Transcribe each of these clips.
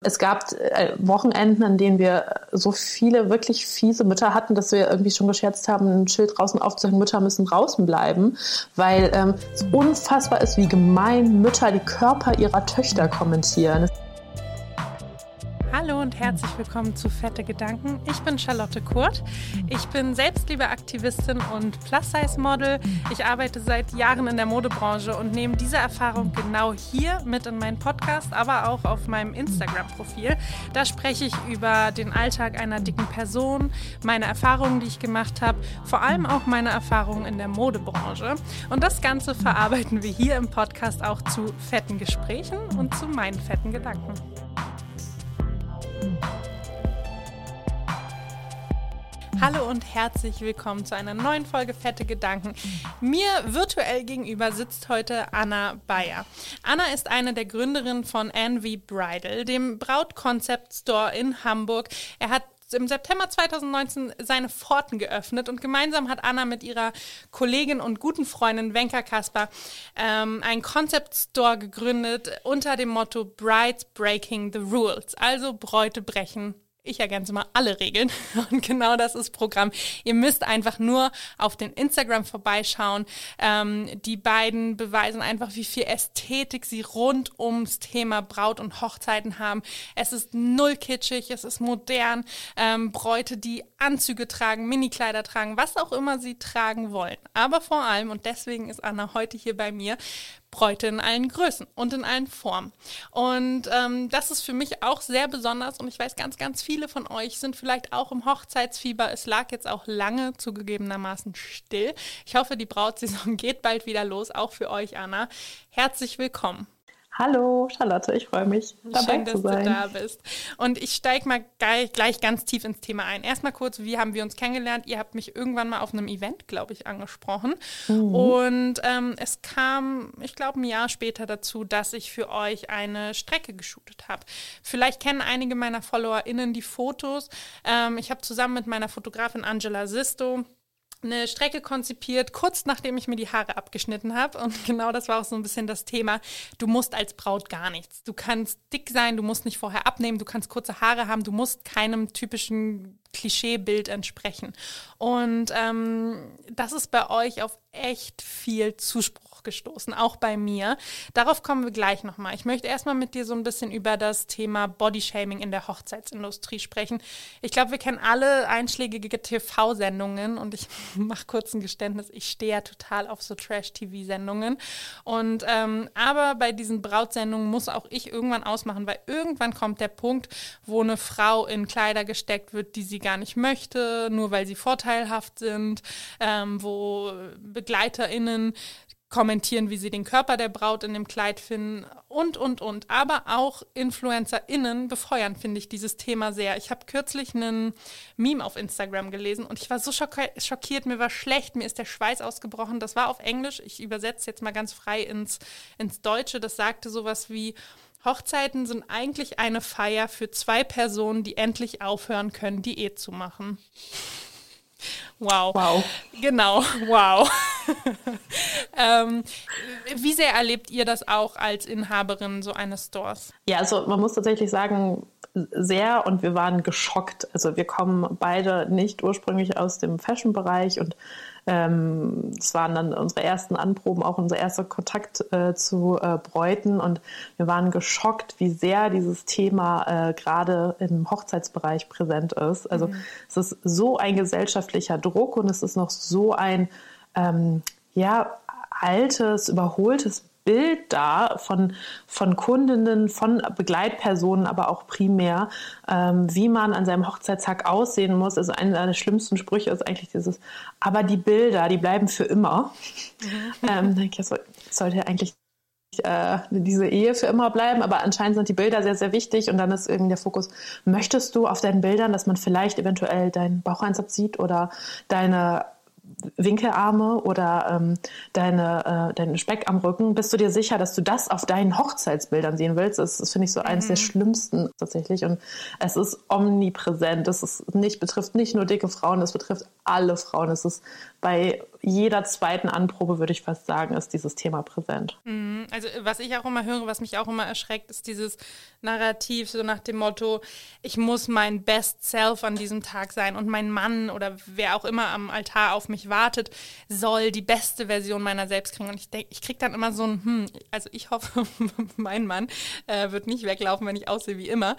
Es gab äh, Wochenenden, an denen wir so viele wirklich fiese Mütter hatten, dass wir irgendwie schon gescherzt haben, ein Schild draußen aufzuhängen, Mütter müssen draußen bleiben, weil ähm, es unfassbar ist, wie gemein Mütter die Körper ihrer Töchter kommentieren. Hallo und herzlich willkommen zu Fette Gedanken. Ich bin Charlotte Kurt. Ich bin Selbstliebeaktivistin und Plus-Size-Model. Ich arbeite seit Jahren in der Modebranche und nehme diese Erfahrung genau hier mit in meinen Podcast, aber auch auf meinem Instagram-Profil. Da spreche ich über den Alltag einer dicken Person, meine Erfahrungen, die ich gemacht habe, vor allem auch meine Erfahrungen in der Modebranche. Und das Ganze verarbeiten wir hier im Podcast auch zu fetten Gesprächen und zu meinen fetten Gedanken. Hallo und herzlich willkommen zu einer neuen Folge Fette Gedanken. Mir virtuell gegenüber sitzt heute Anna Bayer. Anna ist eine der Gründerinnen von Envy Bridal, dem Braut-Concept Store in Hamburg. Er hat im September 2019 seine Pforten geöffnet und gemeinsam hat Anna mit ihrer Kollegin und guten Freundin Wenka Kasper ähm, einen Concept Store gegründet unter dem Motto Brides Breaking the Rules, also Bräute brechen ich ergänze mal alle Regeln. Und genau das ist Programm. Ihr müsst einfach nur auf den Instagram vorbeischauen. Ähm, die beiden beweisen einfach, wie viel Ästhetik sie rund ums Thema Braut und Hochzeiten haben. Es ist null kitschig, es ist modern. Ähm, Bräute, die Anzüge tragen, Minikleider tragen, was auch immer sie tragen wollen. Aber vor allem, und deswegen ist Anna heute hier bei mir, Bräute in allen Größen und in allen Formen. Und ähm, das ist für mich auch sehr besonders und ich weiß, ganz, ganz viele von euch sind vielleicht auch im Hochzeitsfieber. Es lag jetzt auch lange zugegebenermaßen still. Ich hoffe, die Brautsaison geht bald wieder los, auch für euch, Anna. Herzlich willkommen. Hallo Charlotte, ich freue mich dabei Schön, zu sein. dass du da bist. Und ich steige mal gleich, gleich, ganz tief ins Thema ein. Erstmal kurz, wie haben wir uns kennengelernt? Ihr habt mich irgendwann mal auf einem Event, glaube ich, angesprochen. Mhm. Und ähm, es kam, ich glaube, ein Jahr später dazu, dass ich für euch eine Strecke geshootet habe. Vielleicht kennen einige meiner FollowerInnen die Fotos. Ähm, ich habe zusammen mit meiner Fotografin Angela Sisto eine Strecke konzipiert, kurz nachdem ich mir die Haare abgeschnitten habe. Und genau das war auch so ein bisschen das Thema. Du musst als Braut gar nichts. Du kannst dick sein, du musst nicht vorher abnehmen, du kannst kurze Haare haben, du musst keinem typischen Klischeebild entsprechen. Und ähm, das ist bei euch auf echt viel Zuspruch gestoßen, auch bei mir. Darauf kommen wir gleich nochmal. Ich möchte erstmal mit dir so ein bisschen über das Thema Bodyshaming in der Hochzeitsindustrie sprechen. Ich glaube, wir kennen alle einschlägige TV-Sendungen und ich mache kurz ein Geständnis, ich stehe ja total auf so Trash-TV-Sendungen. Und ähm, aber bei diesen Brautsendungen muss auch ich irgendwann ausmachen, weil irgendwann kommt der Punkt, wo eine Frau in Kleider gesteckt wird, die sie gar nicht möchte, nur weil sie vorteilhaft sind, ähm, wo BegleiterInnen kommentieren, wie sie den Körper der Braut in dem Kleid finden und, und, und. Aber auch InfluencerInnen befeuern, finde ich, dieses Thema sehr. Ich habe kürzlich einen Meme auf Instagram gelesen und ich war so schockiert, mir war schlecht, mir ist der Schweiß ausgebrochen. Das war auf Englisch, ich übersetze jetzt mal ganz frei ins, ins Deutsche. Das sagte sowas wie, Hochzeiten sind eigentlich eine Feier für zwei Personen, die endlich aufhören können, Diät zu machen. Wow. Wow. Genau, wow. ähm, wie sehr erlebt ihr das auch als Inhaberin so eines Stores? Ja, also man muss tatsächlich sagen, sehr und wir waren geschockt. Also wir kommen beide nicht ursprünglich aus dem Fashion-Bereich und ähm, es waren dann unsere ersten Anproben, auch unser erster Kontakt äh, zu äh, Bräuten und wir waren geschockt, wie sehr dieses Thema äh, gerade im Hochzeitsbereich präsent ist. Also mhm. es ist so ein gesellschaftlicher Druck und es ist noch so ein ähm, ja altes, überholtes Bild da von, von Kundinnen, von Begleitpersonen, aber auch primär, ähm, wie man an seinem Hochzeitstag aussehen muss. Also einer der schlimmsten Sprüche ist eigentlich dieses, aber die Bilder, die bleiben für immer. Mhm. ähm, denke ich, das sollte eigentlich äh, diese Ehe für immer bleiben, aber anscheinend sind die Bilder sehr, sehr wichtig und dann ist irgendwie der Fokus, möchtest du auf deinen Bildern, dass man vielleicht eventuell deinen Baucheinsatz sieht oder deine Winkelarme oder ähm, deine, äh, deinen Speck am Rücken, bist du dir sicher, dass du das auf deinen Hochzeitsbildern sehen willst? Das, das finde ich so eines mhm. der schlimmsten tatsächlich. Und es ist omnipräsent. Das ist nicht, betrifft nicht nur dicke Frauen, es betrifft alle Frauen. Es ist bei jeder zweiten Anprobe, würde ich fast sagen, ist dieses Thema präsent. Mhm. Also was ich auch immer höre, was mich auch immer erschreckt, ist dieses Narrativ so nach dem Motto, ich muss mein Best Self an diesem Tag sein und mein Mann oder wer auch immer am Altar auf mich wartet, soll die beste Version meiner selbst kriegen. Und ich denke, ich kriege dann immer so ein, hm, also ich hoffe, mein Mann äh, wird nicht weglaufen, wenn ich aussehe wie immer.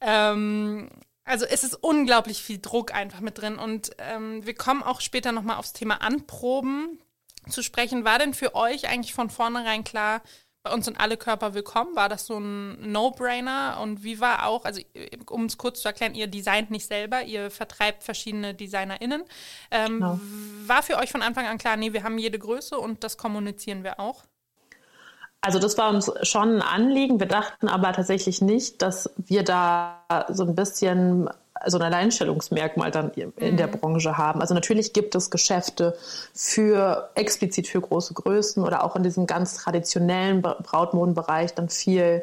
Ähm, also es ist unglaublich viel Druck einfach mit drin und ähm, wir kommen auch später nochmal aufs Thema Anproben zu sprechen. War denn für euch eigentlich von vornherein klar, bei uns sind alle Körper willkommen? War das so ein No-Brainer? Und wie war auch, also um es kurz zu erklären, ihr designt nicht selber, ihr vertreibt verschiedene DesignerInnen. Ähm, genau. War für euch von Anfang an klar, nee, wir haben jede Größe und das kommunizieren wir auch? Also das war uns schon ein Anliegen. Wir dachten aber tatsächlich nicht, dass wir da so ein bisschen so ein Alleinstellungsmerkmal dann in der mhm. Branche haben. Also natürlich gibt es Geschäfte für explizit für große Größen oder auch in diesem ganz traditionellen Brautmodenbereich dann viel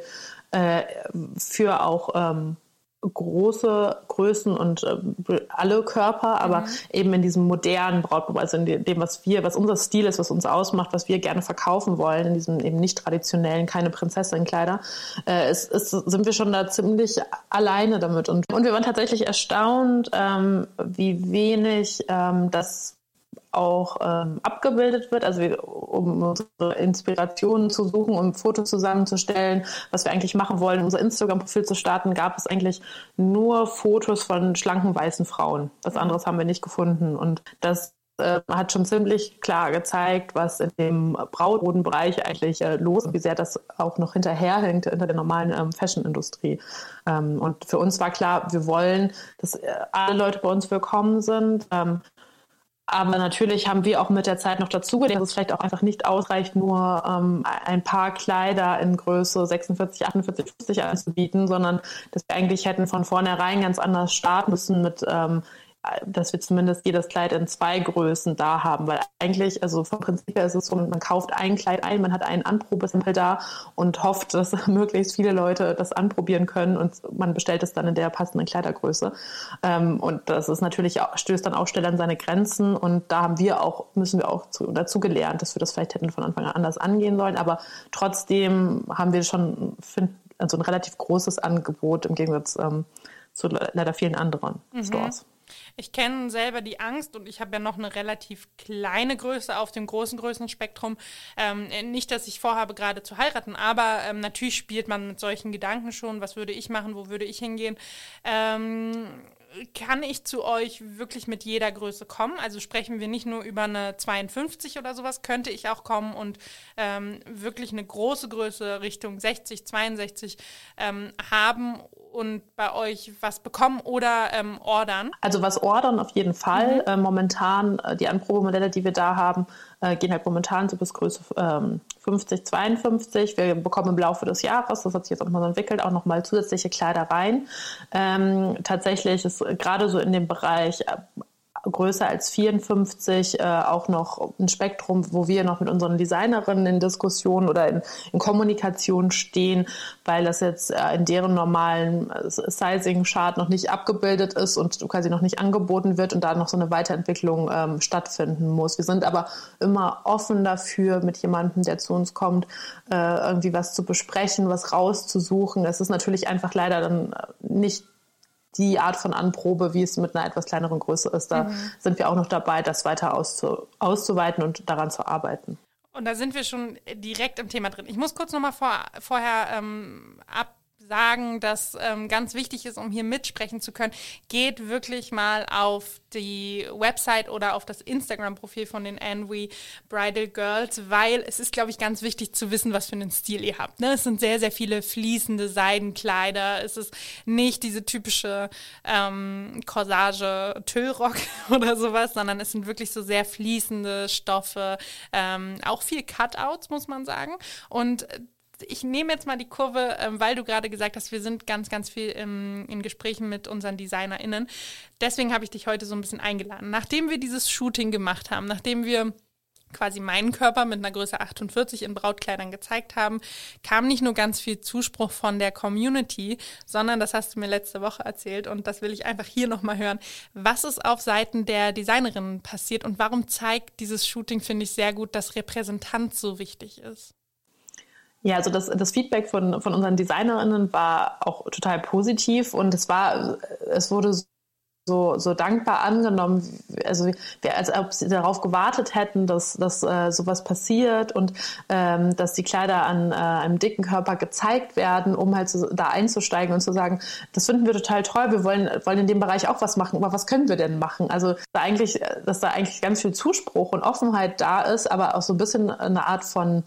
äh, für auch ähm, große Größen und äh, alle Körper, aber mhm. eben in diesem modernen Brautmobil, also in dem, was wir, was unser Stil ist, was uns ausmacht, was wir gerne verkaufen wollen, in diesem eben nicht traditionellen, keine Prinzessinnenkleider, äh, ist, ist, sind wir schon da ziemlich alleine damit. Und, und wir waren tatsächlich erstaunt, ähm, wie wenig ähm, das auch ähm, abgebildet wird, also wir, um unsere Inspirationen zu suchen, um Fotos zusammenzustellen, was wir eigentlich machen wollen, unser Instagram-Profil zu starten, gab es eigentlich nur Fotos von schlanken weißen Frauen. Was mhm. anderes haben wir nicht gefunden und das äh, hat schon ziemlich klar gezeigt, was in dem Brautmodenbereich eigentlich äh, los ist, wie sehr das auch noch hinterherhängt hinter der normalen ähm, Fashion-Industrie. Ähm, und für uns war klar, wir wollen, dass äh, alle Leute bei uns willkommen sind. Ähm, aber natürlich haben wir auch mit der Zeit noch dazugelernt, dass es vielleicht auch einfach nicht ausreicht, nur ähm, ein paar Kleider in Größe 46, 48, 50 anzubieten, sondern dass wir eigentlich hätten von vornherein ganz anders starten müssen mit ähm, dass wir zumindest jedes Kleid in zwei Größen da haben, weil eigentlich, also vom Prinzip her ist es so, man kauft ein Kleid ein, man hat einen Anprobesempel da und hofft, dass möglichst viele Leute das anprobieren können und man bestellt es dann in der passenden Kleidergröße. Ähm, und das ist natürlich, stößt dann auch schnell an seine Grenzen und da haben wir auch, müssen wir auch dazu gelernt, dass wir das vielleicht hätten von Anfang an anders angehen sollen, aber trotzdem haben wir schon, also ein relativ großes Angebot im Gegensatz ähm, zu leider vielen anderen mhm. Stores. Ich kenne selber die Angst und ich habe ja noch eine relativ kleine Größe auf dem großen Größenspektrum. Ähm, nicht, dass ich vorhabe, gerade zu heiraten, aber ähm, natürlich spielt man mit solchen Gedanken schon, was würde ich machen, wo würde ich hingehen. Ähm, kann ich zu euch wirklich mit jeder Größe kommen? Also sprechen wir nicht nur über eine 52 oder sowas, könnte ich auch kommen und ähm, wirklich eine große Größe Richtung 60, 62 ähm, haben und bei euch was bekommen oder ähm, ordern? Also was ordern auf jeden Fall. Mhm. Äh, momentan, äh, die Anprobemodelle, die wir da haben, äh, gehen halt momentan so bis Größe ähm, 50, 52. Wir bekommen im Laufe des Jahres, das hat sich jetzt auch nochmal so entwickelt, auch nochmal zusätzliche Kleider rein. Ähm, tatsächlich ist gerade so in dem Bereich äh, größer als 54 äh, auch noch ein Spektrum, wo wir noch mit unseren Designerinnen in Diskussion oder in, in Kommunikation stehen, weil das jetzt äh, in deren normalen äh, Sizing-Chart noch nicht abgebildet ist und quasi noch nicht angeboten wird und da noch so eine Weiterentwicklung ähm, stattfinden muss. Wir sind aber immer offen dafür, mit jemandem, der zu uns kommt, äh, irgendwie was zu besprechen, was rauszusuchen. Es ist natürlich einfach leider dann nicht die Art von Anprobe, wie es mit einer etwas kleineren Größe ist. Da mhm. sind wir auch noch dabei, das weiter auszu auszuweiten und daran zu arbeiten. Und da sind wir schon direkt im Thema drin. Ich muss kurz nochmal vor, vorher ähm, ab sagen, dass ähm, ganz wichtig ist, um hier mitsprechen zu können, geht wirklich mal auf die Website oder auf das Instagram-Profil von den Envy Bridal Girls, weil es ist, glaube ich, ganz wichtig zu wissen, was für einen Stil ihr habt. Ne? Es sind sehr, sehr viele fließende Seidenkleider. Es ist nicht diese typische ähm, Corsage Tüllrock oder sowas, sondern es sind wirklich so sehr fließende Stoffe, ähm, auch viel Cutouts, muss man sagen. Und ich nehme jetzt mal die Kurve, ähm, weil du gerade gesagt hast, wir sind ganz, ganz viel im, in Gesprächen mit unseren DesignerInnen. Deswegen habe ich dich heute so ein bisschen eingeladen. Nachdem wir dieses Shooting gemacht haben, nachdem wir quasi meinen Körper mit einer Größe 48 in Brautkleidern gezeigt haben, kam nicht nur ganz viel Zuspruch von der Community, sondern das hast du mir letzte Woche erzählt und das will ich einfach hier nochmal hören. Was ist auf Seiten der Designerinnen passiert und warum zeigt dieses Shooting, finde ich sehr gut, dass Repräsentanz so wichtig ist? Ja, also das, das Feedback von, von unseren Designerinnen war auch total positiv und es war, es wurde so, so dankbar angenommen, also wir, als ob sie darauf gewartet hätten, dass, dass äh, sowas passiert und ähm, dass die Kleider an äh, einem dicken Körper gezeigt werden, um halt so, da einzusteigen und zu sagen, das finden wir total toll, wir wollen, wollen in dem Bereich auch was machen, aber was können wir denn machen? Also da eigentlich, dass da eigentlich ganz viel Zuspruch und Offenheit da ist, aber auch so ein bisschen eine Art von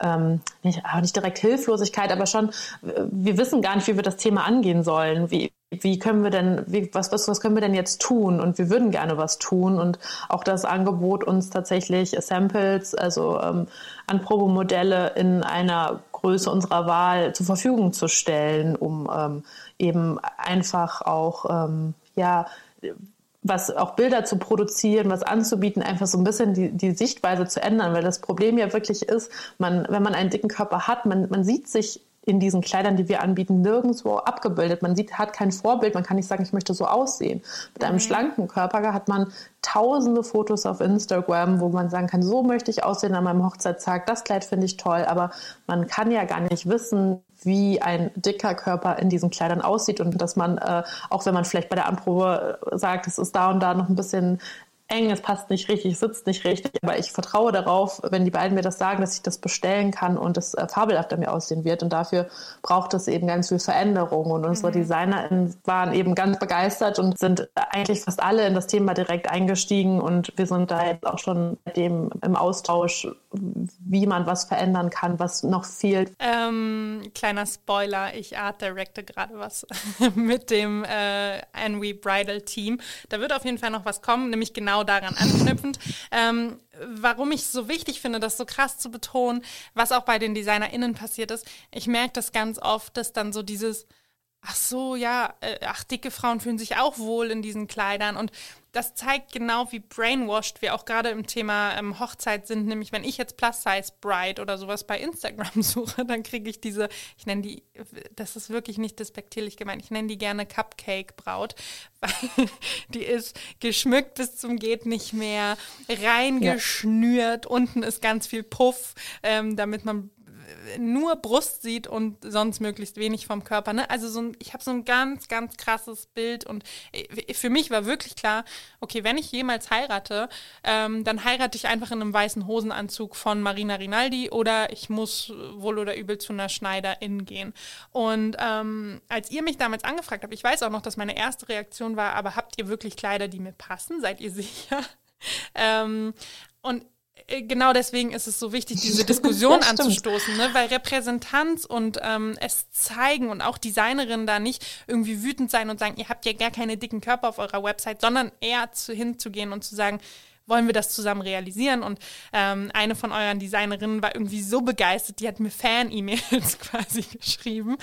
ähm, nicht, nicht direkt Hilflosigkeit, aber schon, wir wissen gar nicht, wie wir das Thema angehen sollen. Wie, wie können wir denn, wie, was, was, was können wir denn jetzt tun? Und wir würden gerne was tun. Und auch das Angebot, uns tatsächlich Samples, also ähm, Anprobemodelle in einer Größe unserer Wahl zur Verfügung zu stellen, um ähm, eben einfach auch, ähm, ja, was auch Bilder zu produzieren, was anzubieten, einfach so ein bisschen die, die Sichtweise zu ändern, weil das Problem ja wirklich ist, man, wenn man einen dicken Körper hat, man, man sieht sich in diesen Kleidern, die wir anbieten, nirgendwo abgebildet. Man sieht, hat kein Vorbild, man kann nicht sagen, ich möchte so aussehen. Mit einem mhm. schlanken Körper hat man tausende Fotos auf Instagram, wo man sagen kann, so möchte ich aussehen an meinem Hochzeitstag, das Kleid finde ich toll, aber man kann ja gar nicht wissen, wie ein dicker Körper in diesen Kleidern aussieht und dass man, äh, auch wenn man vielleicht bei der Anprobe sagt, es ist da und da noch ein bisschen eng, es passt nicht richtig, sitzt nicht richtig, aber ich vertraue darauf, wenn die beiden mir das sagen, dass ich das bestellen kann und es äh, fabelhaft an mir aussehen wird. Und dafür braucht es eben ganz viel Veränderung. Und unsere mhm. DesignerInnen waren eben ganz begeistert und sind eigentlich fast alle in das Thema direkt eingestiegen. Und wir sind da jetzt auch schon dem im Austausch, wie man was verändern kann, was noch fehlt. Ähm, kleiner Spoiler, ich art directe gerade was mit dem äh, Anwi Bridal Team. Da wird auf jeden Fall noch was kommen, nämlich genau genau daran anknüpfend. Ähm, warum ich so wichtig finde, das so krass zu betonen, was auch bei den DesignerInnen passiert ist. Ich merke das ganz oft, dass dann so dieses, ach so, ja, äh, ach, dicke Frauen fühlen sich auch wohl in diesen Kleidern. Und das zeigt genau, wie brainwashed wir auch gerade im Thema ähm, Hochzeit sind. Nämlich, wenn ich jetzt Plus-Size-Bride oder sowas bei Instagram suche, dann kriege ich diese, ich nenne die, das ist wirklich nicht despektierlich gemeint, ich nenne die gerne Cupcake-Braut, weil die ist geschmückt bis zum geht nicht mehr, reingeschnürt, ja. unten ist ganz viel Puff, ähm, damit man nur Brust sieht und sonst möglichst wenig vom Körper. Ne? Also so ein, ich habe so ein ganz, ganz krasses Bild und äh, für mich war wirklich klar, okay, wenn ich jemals heirate, ähm, dann heirate ich einfach in einem weißen Hosenanzug von Marina Rinaldi oder ich muss wohl oder übel zu einer Schneiderin gehen. Und ähm, als ihr mich damals angefragt habt, ich weiß auch noch, dass meine erste Reaktion war, aber habt ihr wirklich Kleider, die mir passen? Seid ihr sicher? ähm, und genau deswegen ist es so wichtig, diese Diskussion anzustoßen, ne? weil Repräsentanz und ähm, es zeigen und auch Designerinnen da nicht irgendwie wütend sein und sagen, ihr habt ja gar keine dicken Körper auf eurer Website, sondern eher zu, hinzugehen und zu sagen, wollen wir das zusammen realisieren? Und ähm, eine von euren Designerinnen war irgendwie so begeistert, die hat mir Fan-E-Mails quasi geschrieben.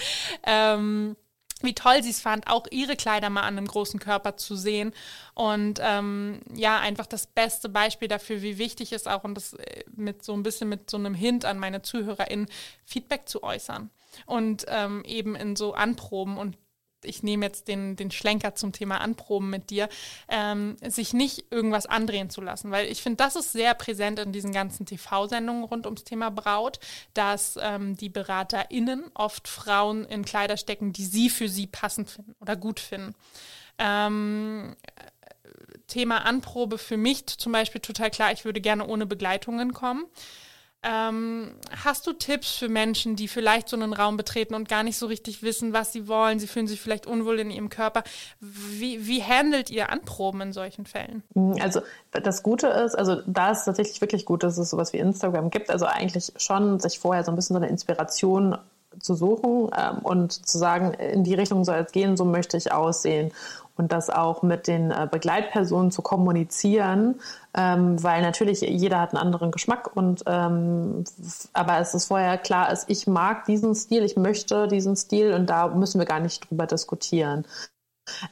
Ähm, wie toll sie es fand, auch ihre Kleider mal an einem großen Körper zu sehen. Und ähm, ja, einfach das beste Beispiel dafür, wie wichtig es auch und das äh, mit so ein bisschen mit so einem Hint an meine ZuhörerInnen Feedback zu äußern. Und ähm, eben in so Anproben und ich nehme jetzt den, den Schlenker zum Thema Anproben mit dir, ähm, sich nicht irgendwas andrehen zu lassen. Weil ich finde, das ist sehr präsent in diesen ganzen TV-Sendungen rund ums Thema Braut, dass ähm, die BeraterInnen oft Frauen in Kleider stecken, die sie für sie passend finden oder gut finden. Ähm, Thema Anprobe für mich zum Beispiel total klar, ich würde gerne ohne Begleitungen kommen. Ähm, hast du Tipps für Menschen, die vielleicht so einen Raum betreten und gar nicht so richtig wissen, was sie wollen? Sie fühlen sich vielleicht unwohl in ihrem Körper. Wie, wie handelt ihr Anproben in solchen Fällen? Mhm, also das Gute ist, also da ist tatsächlich wirklich gut, dass es sowas wie Instagram gibt. Also eigentlich schon sich vorher so ein bisschen so eine Inspiration zu suchen ähm, und zu sagen, in die Richtung soll es gehen, so möchte ich aussehen und das auch mit den äh, Begleitpersonen zu kommunizieren, ähm, weil natürlich jeder hat einen anderen Geschmack und ähm, aber es ist vorher klar, ist, ich mag diesen Stil, ich möchte diesen Stil und da müssen wir gar nicht drüber diskutieren.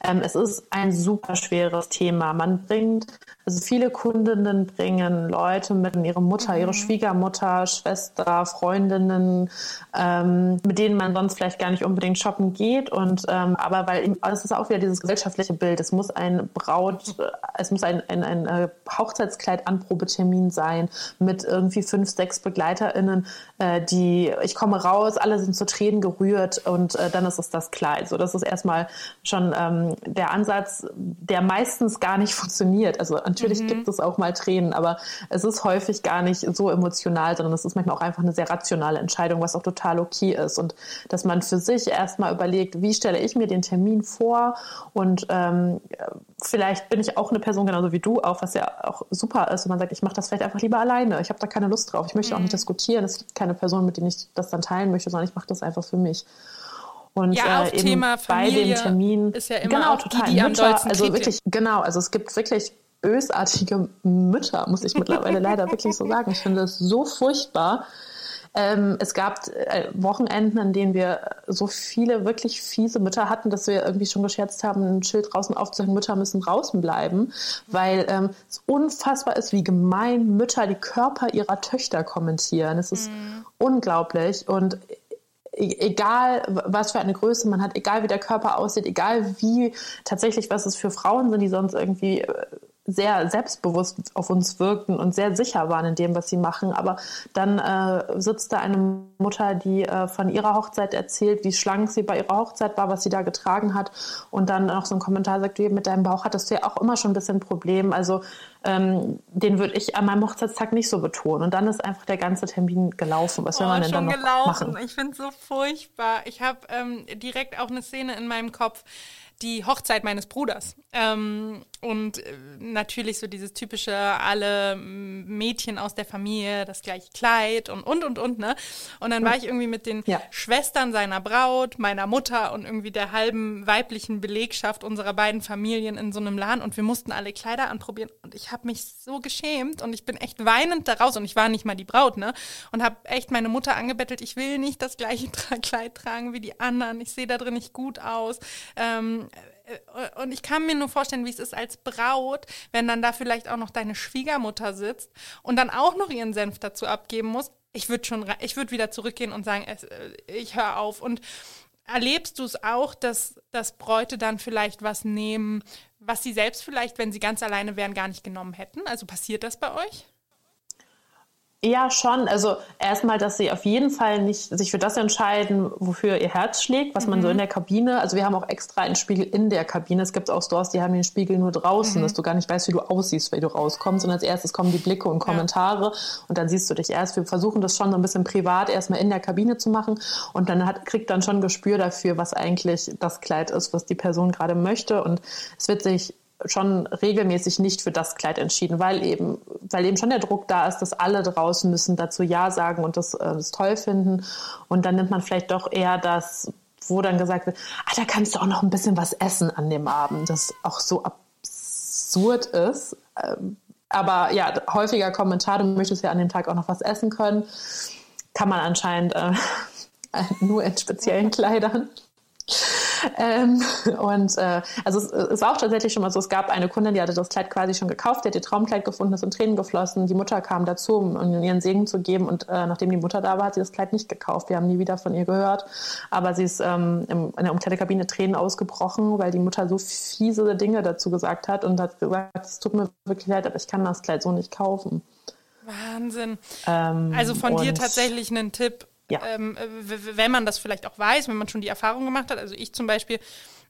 Ähm, es ist ein super schweres Thema. Man bringt, also viele Kundinnen bringen Leute mit, ihre Mutter, mhm. ihre Schwiegermutter, Schwester, Freundinnen, ähm, mit denen man sonst vielleicht gar nicht unbedingt shoppen geht. Und ähm, aber weil es ist auch wieder dieses gesellschaftliche Bild. Es muss ein Braut, äh, es muss ein, ein, ein, äh, Hochzeitskleid-Anprobetermin sein mit irgendwie fünf, sechs BegleiterInnen, äh, die ich komme raus, alle sind zu Tränen gerührt und äh, dann ist es das Kleid. So, das ist erstmal schon äh, ähm, der Ansatz, der meistens gar nicht funktioniert. Also natürlich mhm. gibt es auch mal Tränen, aber es ist häufig gar nicht so emotional, sondern es ist manchmal auch einfach eine sehr rationale Entscheidung, was auch total okay ist. Und dass man für sich erstmal überlegt, wie stelle ich mir den Termin vor und ähm, vielleicht bin ich auch eine Person genauso wie du auch, was ja auch super ist, und man sagt, ich mache das vielleicht einfach lieber alleine. Ich habe da keine Lust drauf. Ich möchte mhm. auch nicht mhm. diskutieren. Es gibt keine Person, mit der ich das dann teilen möchte, sondern ich mache das einfach für mich. Und ja, äh, eben Thema bei dem Termin ist ja immer genau, total. die, die Mütter, also wirklich genau, also es gibt wirklich bösartige Mütter, muss ich mittlerweile leider wirklich so sagen. Ich finde das so furchtbar. Ähm, es gab äh, Wochenenden, an denen wir so viele wirklich fiese Mütter hatten, dass wir irgendwie schon gescherzt haben, ein Schild draußen aufzuhängen, Mütter müssen draußen bleiben, weil ähm, es unfassbar ist, wie gemein Mütter die Körper ihrer Töchter kommentieren. Es ist mhm. unglaublich und egal was für eine Größe man hat, egal wie der Körper aussieht, egal wie tatsächlich, was es für Frauen sind, die sonst irgendwie äh, sehr selbstbewusst auf uns wirkten und sehr sicher waren in dem, was sie machen. Aber dann äh, sitzt da eine Mutter, die äh, von ihrer Hochzeit erzählt, wie schlank sie bei ihrer Hochzeit war, was sie da getragen hat. Und dann noch so ein Kommentar sagt, du, mit deinem Bauch hattest du ja auch immer schon ein bisschen ein Problem. Also ähm, den würde ich an meinem Hochzeitstag nicht so betonen. Und dann ist einfach der ganze Termin gelaufen. Was will oh, man denn dann noch gelaufen. machen? Ich finde es so furchtbar. Ich habe ähm, direkt auch eine Szene in meinem Kopf die Hochzeit meines Bruders. Ähm, und äh, natürlich so dieses typische, alle Mädchen aus der Familie, das gleiche Kleid und, und, und, und, ne? Und dann war ich irgendwie mit den ja. Schwestern seiner Braut, meiner Mutter und irgendwie der halben weiblichen Belegschaft unserer beiden Familien in so einem Laden und wir mussten alle Kleider anprobieren und ich habe mich so geschämt und ich bin echt weinend daraus und ich war nicht mal die Braut, ne? Und habe echt meine Mutter angebettelt, ich will nicht das gleiche Kleid tragen wie die anderen, ich sehe da drin nicht gut aus. Ähm, äh, und ich kann mir nur vorstellen, wie es ist als Braut, wenn dann da vielleicht auch noch deine Schwiegermutter sitzt und dann auch noch ihren Senf dazu abgeben muss. Ich würde schon, ich würde wieder zurückgehen und sagen, äh, ich höre auf. Und erlebst du es auch, dass, dass Bräute dann vielleicht was nehmen, was sie selbst vielleicht, wenn sie ganz alleine wären, gar nicht genommen hätten? Also passiert das bei euch? Ja, schon. Also erstmal, dass sie auf jeden Fall nicht sich für das entscheiden, wofür ihr Herz schlägt, was mhm. man so mhm. in der Kabine. Also wir haben auch extra einen Spiegel in der Kabine. Es gibt auch Stores, die haben den Spiegel nur draußen, mhm. dass du gar nicht weißt, wie du aussiehst, wenn du rauskommst. Und als erstes kommen die Blicke und Kommentare ja. und dann siehst du dich erst. Wir versuchen das schon so ein bisschen privat erstmal in der Kabine zu machen und dann hat, kriegt dann schon Gespür dafür, was eigentlich das Kleid ist, was die Person gerade möchte. Und es wird sich schon regelmäßig nicht für das Kleid entschieden, weil eben, weil eben schon der Druck da ist, dass alle draußen müssen dazu Ja sagen und das, äh, das toll finden. Und dann nimmt man vielleicht doch eher das, wo dann gesagt wird, ah, da kannst du auch noch ein bisschen was essen an dem Abend, das auch so absurd ist. Ähm, aber ja, häufiger Kommentar, du möchtest ja an dem Tag auch noch was essen können, kann man anscheinend äh, nur in speziellen Kleidern. Ähm, und äh, also es, es war auch tatsächlich schon mal so, es gab eine Kundin, die hatte das Kleid quasi schon gekauft, die hat ihr Traumkleid gefunden, ist in Tränen geflossen. Die Mutter kam dazu, um ihren Segen zu geben und äh, nachdem die Mutter da war, hat sie das Kleid nicht gekauft. Wir haben nie wieder von ihr gehört, aber sie ist ähm, im, in der Umkleidekabine Tränen ausgebrochen, weil die Mutter so fiese Dinge dazu gesagt hat und hat gesagt, es tut mir wirklich leid, aber ich kann das Kleid so nicht kaufen. Wahnsinn. Ähm, also von dir tatsächlich einen Tipp, ja. Ähm, wenn man das vielleicht auch weiß, wenn man schon die Erfahrung gemacht hat. Also ich zum Beispiel,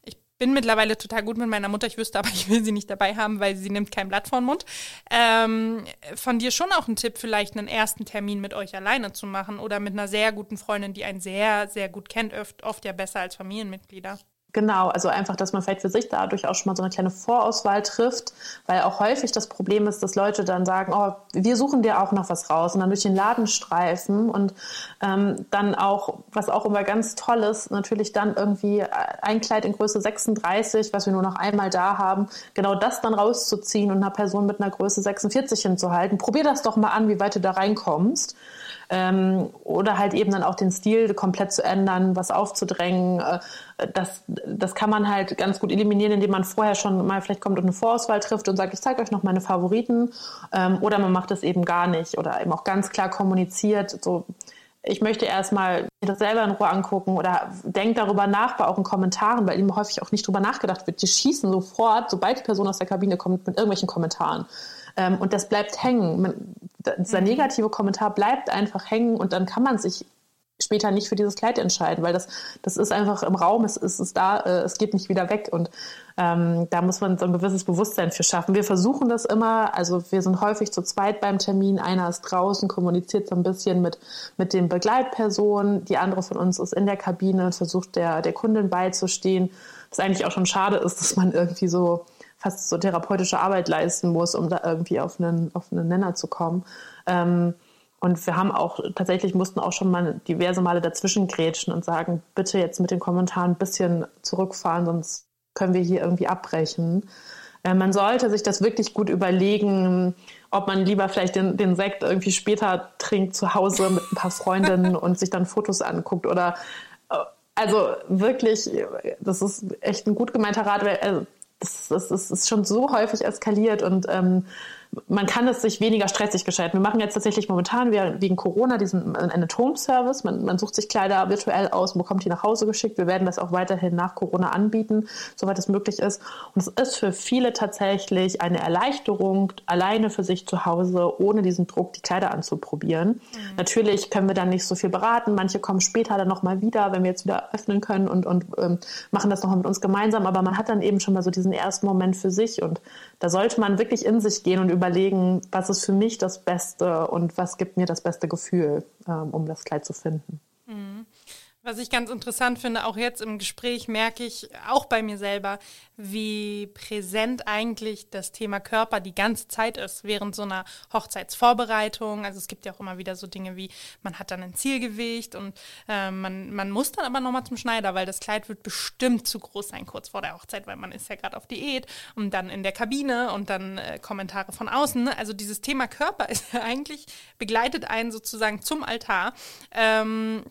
ich bin mittlerweile total gut mit meiner Mutter. Ich wüsste aber, ich will sie nicht dabei haben, weil sie nimmt kein Blatt vor den Mund. Ähm, von dir schon auch ein Tipp, vielleicht einen ersten Termin mit euch alleine zu machen oder mit einer sehr guten Freundin, die einen sehr, sehr gut kennt, oft, oft ja besser als Familienmitglieder. Genau, also einfach, dass man vielleicht für sich dadurch auch schon mal so eine kleine Vorauswahl trifft, weil auch häufig das Problem ist, dass Leute dann sagen, oh, wir suchen dir auch noch was raus und dann durch den Laden streifen und ähm, dann auch, was auch immer ganz toll ist, natürlich dann irgendwie ein Kleid in Größe 36, was wir nur noch einmal da haben, genau das dann rauszuziehen und einer Person mit einer Größe 46 hinzuhalten. Probier das doch mal an, wie weit du da reinkommst. Ähm, oder halt eben dann auch den Stil komplett zu ändern, was aufzudrängen. Äh, das, das kann man halt ganz gut eliminieren, indem man vorher schon mal vielleicht kommt und eine Vorauswahl trifft und sagt, ich zeige euch noch meine Favoriten. Ähm, oder man macht es eben gar nicht oder eben auch ganz klar kommuniziert, so ich möchte erstmal das selber in Ruhe angucken oder denkt darüber nach, bei auch in Kommentaren, weil eben häufig auch nicht drüber nachgedacht wird. Die schießen sofort, sobald die Person aus der Kabine kommt, mit irgendwelchen Kommentaren. Ähm, und das bleibt hängen. Man, dieser mhm. negative Kommentar bleibt einfach hängen und dann kann man sich später nicht für dieses Kleid entscheiden, weil das, das ist einfach im Raum, es, es ist da, äh, es geht nicht wieder weg und ähm, da muss man so ein gewisses Bewusstsein für schaffen. Wir versuchen das immer, also wir sind häufig zu zweit beim Termin, einer ist draußen, kommuniziert so ein bisschen mit, mit den Begleitpersonen, die andere von uns ist in der Kabine und versucht der, der Kundin beizustehen, was eigentlich auch schon schade ist, dass man irgendwie so fast so therapeutische Arbeit leisten muss, um da irgendwie auf einen, auf einen Nenner zu kommen. Ähm, und wir haben auch tatsächlich mussten auch schon mal diverse Male dazwischen grätschen und sagen, bitte jetzt mit den Kommentaren ein bisschen zurückfahren, sonst können wir hier irgendwie abbrechen. Äh, man sollte sich das wirklich gut überlegen, ob man lieber vielleicht den, den Sekt irgendwie später trinkt zu Hause mit ein paar Freundinnen und sich dann Fotos anguckt oder äh, also wirklich, das ist echt ein gut gemeinter Rat, weil also das, das, das ist schon so häufig eskaliert und ähm, man kann es sich weniger stressig gestalten. Wir machen jetzt tatsächlich momentan wegen Corona diesen At-Home-Service. Man, man, sucht sich Kleider virtuell aus und bekommt die nach Hause geschickt. Wir werden das auch weiterhin nach Corona anbieten, soweit es möglich ist. Und es ist für viele tatsächlich eine Erleichterung, alleine für sich zu Hause, ohne diesen Druck, die Kleider anzuprobieren. Mhm. Natürlich können wir dann nicht so viel beraten. Manche kommen später dann nochmal wieder, wenn wir jetzt wieder öffnen können und, und ähm, machen das nochmal mit uns gemeinsam. Aber man hat dann eben schon mal so diesen ersten Moment für sich und da sollte man wirklich in sich gehen und überlegen, was ist für mich das Beste und was gibt mir das beste Gefühl, ähm, um das Kleid zu finden. Mhm. Was ich ganz interessant finde, auch jetzt im Gespräch merke ich auch bei mir selber, wie präsent eigentlich das Thema Körper die ganze Zeit ist während so einer Hochzeitsvorbereitung. Also es gibt ja auch immer wieder so Dinge wie, man hat dann ein Zielgewicht und äh, man, man muss dann aber nochmal zum Schneider, weil das Kleid wird bestimmt zu groß sein kurz vor der Hochzeit, weil man ist ja gerade auf Diät und dann in der Kabine und dann äh, Kommentare von außen. Also dieses Thema Körper ist ja eigentlich, begleitet einen sozusagen zum Altar. Ähm,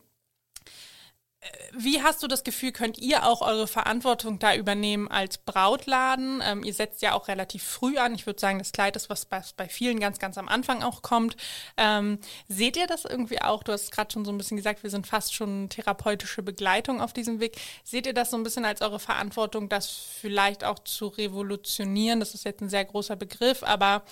wie hast du das Gefühl, könnt ihr auch eure Verantwortung da übernehmen als Brautladen? Ähm, ihr setzt ja auch relativ früh an. Ich würde sagen, das Kleid ist, was bei, bei vielen ganz, ganz am Anfang auch kommt. Ähm, seht ihr das irgendwie auch? Du hast gerade schon so ein bisschen gesagt, wir sind fast schon therapeutische Begleitung auf diesem Weg. Seht ihr das so ein bisschen als eure Verantwortung, das vielleicht auch zu revolutionieren? Das ist jetzt ein sehr großer Begriff, aber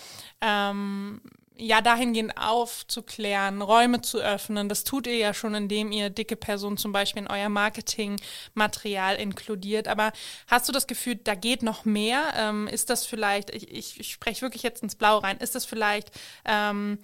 ähm, ja dahingehend aufzuklären, Räume zu öffnen. Das tut ihr ja schon, indem ihr dicke Personen zum Beispiel in euer Marketingmaterial inkludiert. Aber hast du das Gefühl, da geht noch mehr? Ähm, ist das vielleicht, ich, ich, ich spreche wirklich jetzt ins Blau rein, ist das vielleicht, ähm,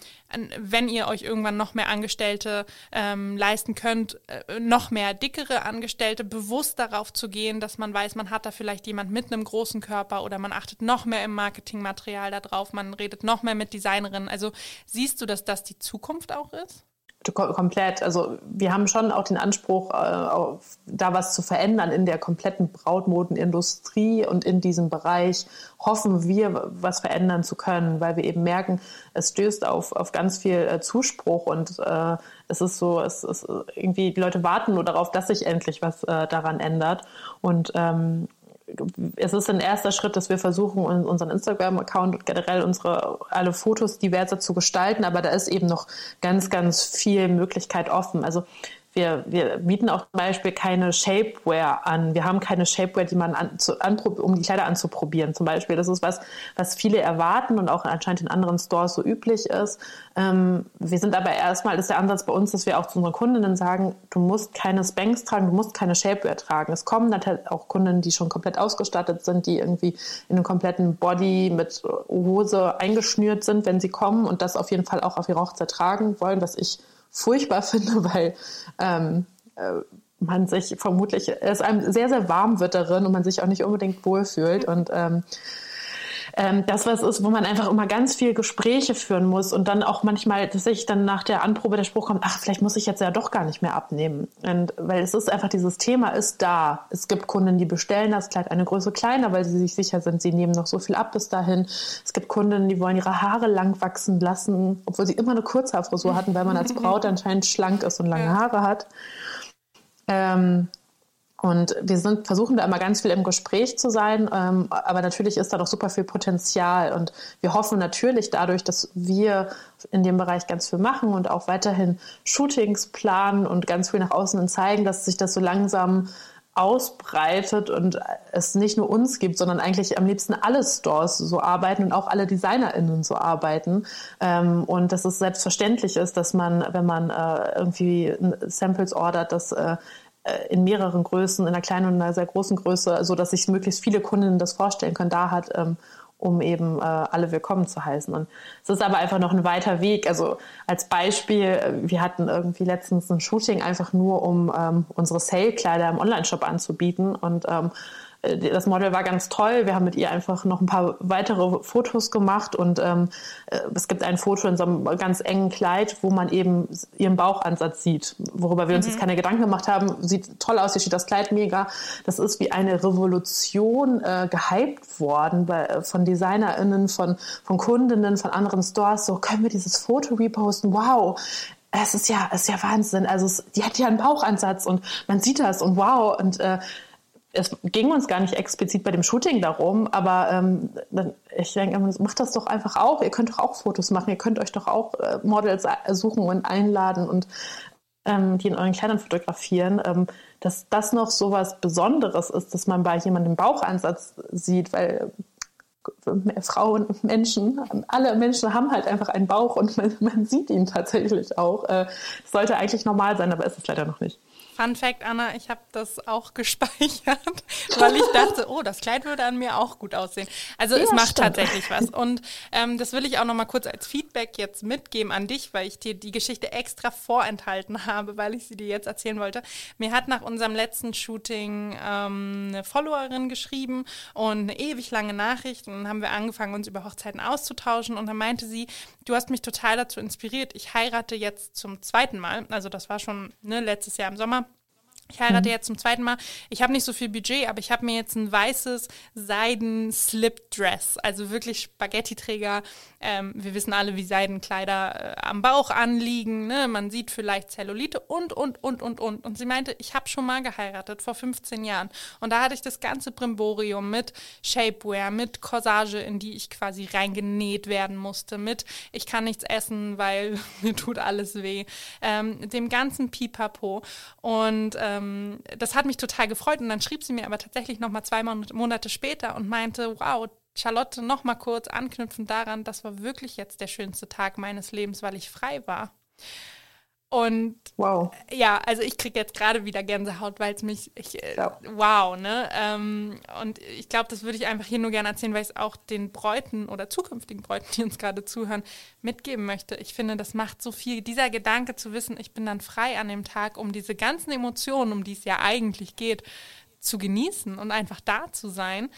wenn ihr euch irgendwann noch mehr Angestellte ähm, leisten könnt, äh, noch mehr dickere Angestellte, bewusst darauf zu gehen, dass man weiß, man hat da vielleicht jemand mit einem großen Körper oder man achtet noch mehr im Marketingmaterial darauf, man redet noch mehr mit Designerinnen. Also siehst du, dass das die Zukunft auch ist? Komplett. Also wir haben schon auch den Anspruch, äh, auf, da was zu verändern in der kompletten Brautmodenindustrie und in diesem Bereich hoffen wir, was verändern zu können, weil wir eben merken, es stößt auf, auf ganz viel äh, Zuspruch und äh, es ist so, es ist irgendwie, die Leute warten nur darauf, dass sich endlich was äh, daran ändert. Und ähm, es ist ein erster Schritt, dass wir versuchen, unseren Instagram-Account und generell unsere alle Fotos diverser zu gestalten, aber da ist eben noch ganz, ganz viel Möglichkeit offen. Also wir, wir bieten auch zum Beispiel keine Shapewear an. Wir haben keine Shapewear, die man an, zu, an, um die Kleider anzuprobieren. Zum Beispiel, das ist was, was viele erwarten und auch anscheinend in anderen Stores so üblich ist. Ähm, wir sind aber erstmal, ist der Ansatz bei uns, dass wir auch zu unseren Kundinnen sagen, du musst keine Spanks tragen, du musst keine Shapewear tragen. Es kommen natürlich auch Kunden, die schon komplett ausgestattet sind, die irgendwie in einem kompletten Body mit Hose eingeschnürt sind, wenn sie kommen und das auf jeden Fall auch auf ihre Hochzeit tragen wollen, was ich furchtbar finde, weil ähm, äh, man sich vermutlich, es einem sehr, sehr warm wird darin und man sich auch nicht unbedingt wohlfühlt. Und ähm, ähm, das was ist, wo man einfach immer ganz viel Gespräche führen muss und dann auch manchmal tatsächlich dann nach der Anprobe der Spruch kommt, ach, vielleicht muss ich jetzt ja doch gar nicht mehr abnehmen. Und weil es ist einfach, dieses Thema ist da. Es gibt Kunden, die bestellen das Kleid eine Größe kleiner, weil sie sich sicher sind, sie nehmen noch so viel ab bis dahin. Es gibt Kunden, die wollen ihre Haare lang wachsen lassen, obwohl sie immer eine Kurzhaarfrisur hatten, weil man als Braut anscheinend schlank ist und lange Haare hat. Ähm, und wir sind, versuchen da immer ganz viel im Gespräch zu sein, ähm, aber natürlich ist da noch super viel Potenzial und wir hoffen natürlich dadurch, dass wir in dem Bereich ganz viel machen und auch weiterhin Shootings planen und ganz viel nach außen zeigen, dass sich das so langsam ausbreitet und es nicht nur uns gibt, sondern eigentlich am liebsten alle Stores so arbeiten und auch alle DesignerInnen so arbeiten. Ähm, und dass es selbstverständlich ist, dass man, wenn man äh, irgendwie Samples ordert, dass äh, in mehreren Größen, in einer kleinen und einer sehr großen Größe, so dass sich möglichst viele Kundinnen das vorstellen können, da hat, ähm, um eben äh, alle willkommen zu heißen. Und es ist aber einfach noch ein weiter Weg. Also als Beispiel, äh, wir hatten irgendwie letztens ein Shooting einfach nur, um ähm, unsere Sale-Kleider im Online-Shop anzubieten und ähm, äh, das Model war ganz toll. Wir haben mit ihr einfach noch ein paar weitere Fotos gemacht und ähm, äh, es gibt ein Foto in so einem ganz engen Kleid, wo man eben ihren Bauchansatz sieht, worüber wir uns mhm. jetzt keine Gedanken gemacht haben. Sieht toll aus, hier steht das Kleid mega. Das ist wie eine Revolution äh, gehypt worden bei, äh, von DesignerInnen, von, von Kundinnen, von anderen Stores. So können wir dieses Foto reposten. Wow, es ist ja, es ist ja Wahnsinn. Also es, die hat ja einen Bauchansatz und man sieht das und wow. Und äh, es ging uns gar nicht explizit bei dem Shooting darum, aber ähm, ich denke, macht das doch einfach auch. Ihr könnt doch auch Fotos machen, ihr könnt euch doch auch äh, Models suchen und einladen und ähm, die in euren Kleidern fotografieren. Ähm, dass das noch so was Besonderes ist, dass man bei jemandem Bauchansatz sieht, weil äh, Frauen, Menschen, alle Menschen haben halt einfach einen Bauch und man, man sieht ihn tatsächlich auch. Äh, sollte eigentlich normal sein, aber ist es leider noch nicht. Fun Fact, Anna, ich habe das auch gespeichert, weil ich dachte, oh, das Kleid würde an mir auch gut aussehen. Also ja, es macht stimmt. tatsächlich was. Und ähm, das will ich auch noch mal kurz als Feedback jetzt mitgeben an dich, weil ich dir die Geschichte extra vorenthalten habe, weil ich sie dir jetzt erzählen wollte. Mir hat nach unserem letzten Shooting ähm, eine Followerin geschrieben und eine ewig lange Nachricht. Und dann haben wir angefangen, uns über Hochzeiten auszutauschen. Und dann meinte sie, du hast mich total dazu inspiriert. Ich heirate jetzt zum zweiten Mal. Also das war schon ne, letztes Jahr im Sommer. Ich heirate mhm. jetzt zum zweiten Mal. Ich habe nicht so viel Budget, aber ich habe mir jetzt ein weißes Seiden-Slip-Dress, also wirklich Spaghetti-Träger. Ähm, wir wissen alle, wie Seidenkleider äh, am Bauch anliegen. Ne? Man sieht vielleicht Zellulite und, und, und, und, und. Und sie meinte, ich habe schon mal geheiratet, vor 15 Jahren. Und da hatte ich das ganze Brimborium mit Shapewear, mit Corsage, in die ich quasi reingenäht werden musste, mit ich kann nichts essen, weil mir tut alles weh, ähm, dem ganzen Pipapo. Und ähm, das hat mich total gefreut. Und dann schrieb sie mir aber tatsächlich noch mal zwei Monate später und meinte, wow, Charlotte, noch mal kurz anknüpfend daran, das war wirklich jetzt der schönste Tag meines Lebens, weil ich frei war. Und wow. ja, also ich kriege jetzt gerade wieder Gänsehaut, weil es mich, ich, äh, ja. wow, ne? Ähm, und ich glaube, das würde ich einfach hier nur gerne erzählen, weil ich es auch den Bräuten oder zukünftigen Bräuten, die uns gerade zuhören, mitgeben möchte. Ich finde, das macht so viel. Dieser Gedanke zu wissen, ich bin dann frei an dem Tag, um diese ganzen Emotionen, um die es ja eigentlich geht, zu genießen und einfach da zu sein.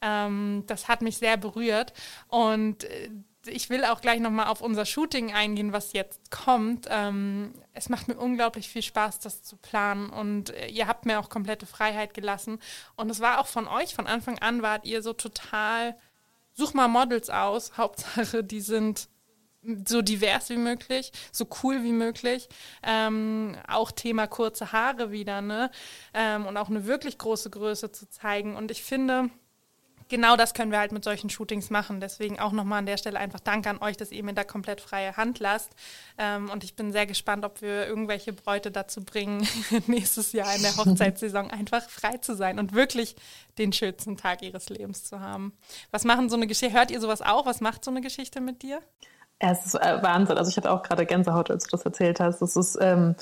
Ähm, das hat mich sehr berührt. Und äh, ich will auch gleich nochmal auf unser Shooting eingehen, was jetzt kommt. Ähm, es macht mir unglaublich viel Spaß, das zu planen und äh, ihr habt mir auch komplette Freiheit gelassen. Und es war auch von euch, von Anfang an wart ihr so total, such mal Models aus, Hauptsache, die sind so divers wie möglich, so cool wie möglich. Ähm, auch Thema kurze Haare wieder, ne? Ähm, und auch eine wirklich große Größe zu zeigen. Und ich finde, genau das können wir halt mit solchen Shootings machen. Deswegen auch nochmal an der Stelle einfach Danke an euch, dass ihr mir da komplett freie Hand lasst. Ähm, und ich bin sehr gespannt, ob wir irgendwelche Bräute dazu bringen, nächstes Jahr in der Hochzeitssaison einfach frei zu sein und wirklich den schönsten Tag ihres Lebens zu haben. Was machen so eine Geschichte? Hört ihr sowas auch? Was macht so eine Geschichte mit dir? Es ist äh, Wahnsinn. Also ich hatte auch gerade Gänsehaut, als du das erzählt hast. Das ist, ähm,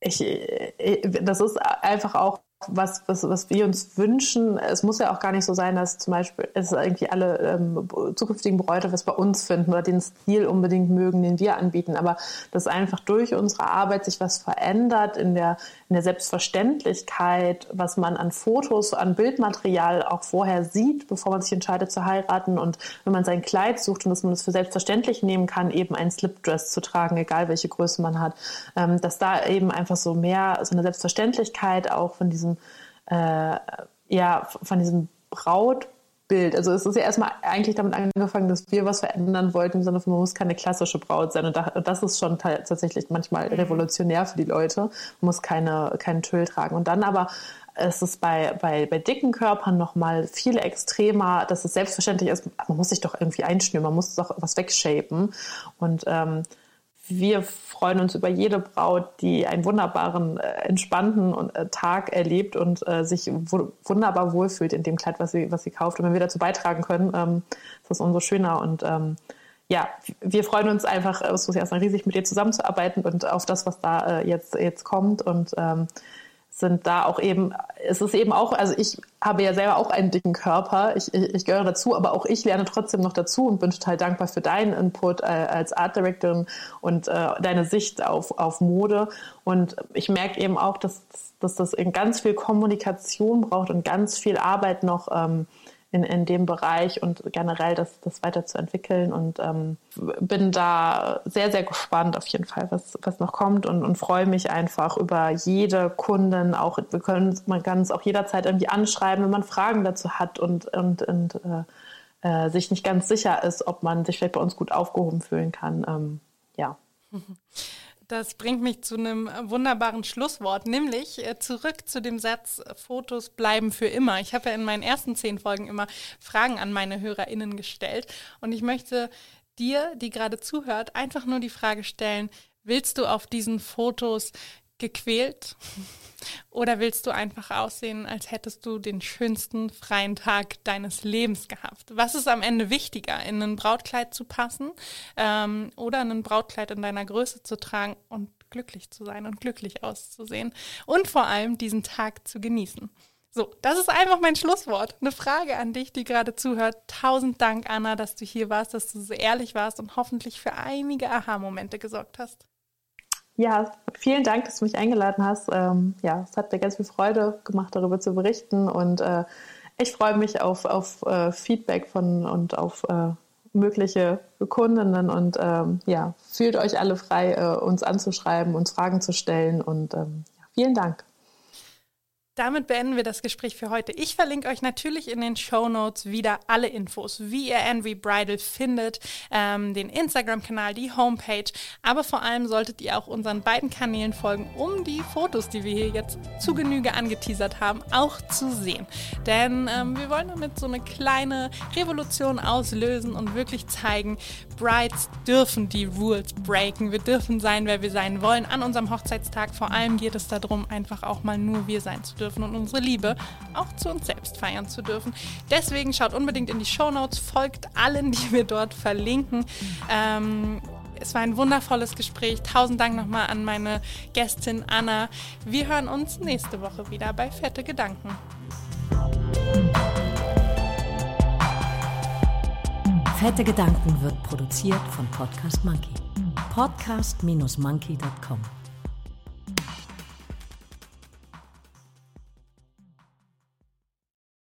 ich, äh, das ist einfach auch was, was, was wir uns wünschen. Es muss ja auch gar nicht so sein, dass zum Beispiel es irgendwie alle ähm, zukünftigen Bräute was bei uns finden oder den Stil unbedingt mögen, den wir anbieten. Aber dass einfach durch unsere Arbeit sich was verändert in der, in der Selbstverständlichkeit, was man an Fotos, an Bildmaterial auch vorher sieht, bevor man sich entscheidet zu heiraten. Und wenn man sein Kleid sucht und dass man es für selbstverständlich nehmen kann, eben ein Slipdress zu tragen, egal welche Größe man hat, ähm, dass da eben einfach so mehr, so eine Selbstverständlichkeit auch von diesem diesem, äh, ja, von diesem Brautbild. Also es ist ja erstmal eigentlich damit angefangen, dass wir was verändern wollten, sondern man muss keine klassische Braut sein. Und das ist schon tatsächlich manchmal revolutionär für die Leute. Man muss keine, keinen Tüll tragen. Und dann aber ist es bei, bei, bei dicken Körpern noch mal viel extremer, dass es selbstverständlich ist, man muss sich doch irgendwie einschnüren, man muss doch was wegshapen. Und ähm, wir freuen uns über jede Braut, die einen wunderbaren, äh, entspannten äh, Tag erlebt und äh, sich wunderbar wohlfühlt in dem Kleid, was sie, was sie kauft. Und wenn wir dazu beitragen können, ähm, ist das umso schöner. Und ähm, ja, wir freuen uns einfach, es ist erstmal riesig, mit dir zusammenzuarbeiten und auf das, was da jetzt, jetzt kommt. Und ähm, sind da auch eben, es ist eben auch, also ich habe ja selber auch einen dicken Körper, ich, ich, ich gehöre dazu, aber auch ich lerne trotzdem noch dazu und bin total dankbar für deinen Input äh, als Art Directorin und äh, deine Sicht auf, auf Mode. Und ich merke eben auch, dass, dass das in ganz viel Kommunikation braucht und ganz viel Arbeit noch. Ähm, in, in dem Bereich und generell das, das weiterzuentwickeln und ähm, bin da sehr, sehr gespannt auf jeden Fall, was, was noch kommt und, und freue mich einfach über jede Kundin. Auch wir können, man kann es auch jederzeit irgendwie anschreiben, wenn man Fragen dazu hat und, und, und äh, äh, sich nicht ganz sicher ist, ob man sich vielleicht bei uns gut aufgehoben fühlen kann. Ähm, ja. Das bringt mich zu einem wunderbaren Schlusswort, nämlich äh, zurück zu dem Satz, Fotos bleiben für immer. Ich habe ja in meinen ersten zehn Folgen immer Fragen an meine HörerInnen gestellt und ich möchte dir, die gerade zuhört, einfach nur die Frage stellen, willst du auf diesen Fotos gequält? Oder willst du einfach aussehen, als hättest du den schönsten freien Tag deines Lebens gehabt? Was ist am Ende wichtiger, in ein Brautkleid zu passen ähm, oder ein Brautkleid in deiner Größe zu tragen und glücklich zu sein und glücklich auszusehen und vor allem diesen Tag zu genießen? So, das ist einfach mein Schlusswort. Eine Frage an dich, die gerade zuhört. Tausend Dank, Anna, dass du hier warst, dass du so ehrlich warst und hoffentlich für einige Aha-Momente gesorgt hast. Ja, vielen Dank, dass du mich eingeladen hast. Ähm, ja, es hat mir ganz viel Freude gemacht, darüber zu berichten und äh, ich freue mich auf, auf äh, Feedback von und auf äh, mögliche Kundinnen und ähm, ja, fühlt euch alle frei, äh, uns anzuschreiben, uns Fragen zu stellen und ähm, ja, vielen Dank. Damit beenden wir das Gespräch für heute. Ich verlinke euch natürlich in den Show Notes wieder alle Infos, wie ihr Envy Bridal findet, ähm, den Instagram-Kanal, die Homepage. Aber vor allem solltet ihr auch unseren beiden Kanälen folgen, um die Fotos, die wir hier jetzt zu Genüge angeteasert haben, auch zu sehen. Denn ähm, wir wollen damit so eine kleine Revolution auslösen und wirklich zeigen, Brides dürfen die Rules breaken. Wir dürfen sein, wer wir sein wollen an unserem Hochzeitstag. Vor allem geht es darum, einfach auch mal nur wir sein zu dürfen dürfen und unsere Liebe auch zu uns selbst feiern zu dürfen. Deswegen schaut unbedingt in die Show Notes, folgt allen, die wir dort verlinken. Ähm, es war ein wundervolles Gespräch. Tausend Dank nochmal an meine Gästin Anna. Wir hören uns nächste Woche wieder bei Fette Gedanken. Fette Gedanken wird produziert von Podcast Monkey. Podcast-monkey.com